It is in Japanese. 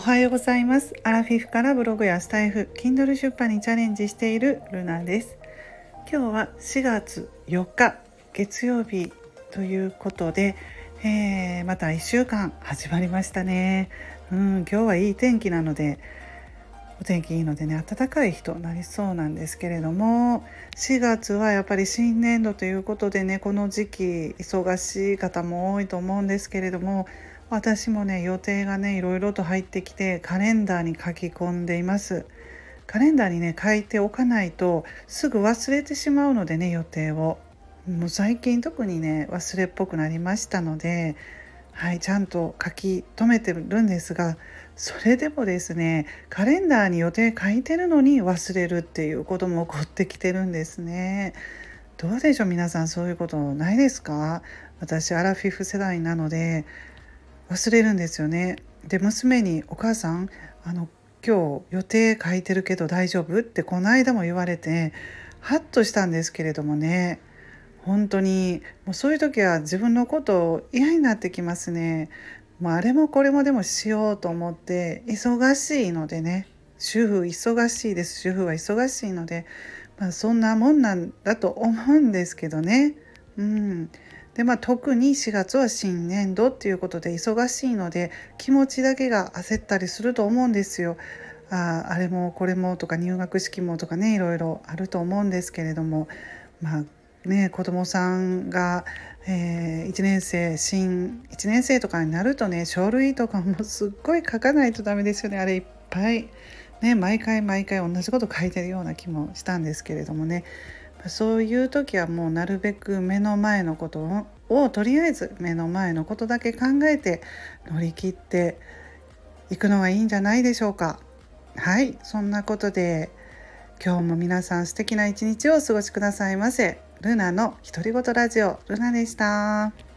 おはようございます。アラフィフからブログやスタイフ Kindle 出版にチャレンジしているルナです。今日は4月4日月曜日ということで、えー、また1週間始まりましたね。うん今日はいい天気なのでお天気いいのでね暖かい日となりそうなんですけれども4月はやっぱり新年度ということでねこの時期忙しい方も多いと思うんですけれども私もね予定がねいろいろと入ってきてカレンダーに書き込んでいます。カレンダーにね書いておかないとすぐ忘れてしまうのでね予定を。もう最近特にね忘れっぽくなりましたのではいちゃんと書き留めてるんですがそれでもですねカレンダーに予定書いてるのに忘れるっていうことも起こってきてるんですね。どうでしょう皆さんそういうことないですか？私アラフィフ世代なので忘れるんですよね。で娘に「お母さんあの今日予定書いてるけど大丈夫?」ってこの間も言われてハッとしたんですけれどもね本当にもうそういう時は自分のこと嫌になってきますね。もうあれもこれもでもしようと思って忙しいのでね主婦忙しいです主婦は忙しいので、まあ、そんなもんなんだと思うんですけどね。うんでまあ、特に4月は新年度っていうことで忙しいので気持ちだけが焦ったりすると思うんですよ。ああれもこれもとか入学式もとかねいろいろあると思うんですけれどもまあね子どもさんが、えー、1年生新1年生とかになるとね書類とかもすっごい書かないとダメですよねあれいっぱい。ね毎回毎回同じこと書いてるような気もしたんですけれどもねそういう時はもうなるべく目の前のことをとりあえず目の前のことだけ考えて乗り切っていくのがいいんじゃないでしょうか。はいそんなことで今日も皆さん素敵な一日をお過ごしくださいませ。ルナの独り言ラジオルナでした。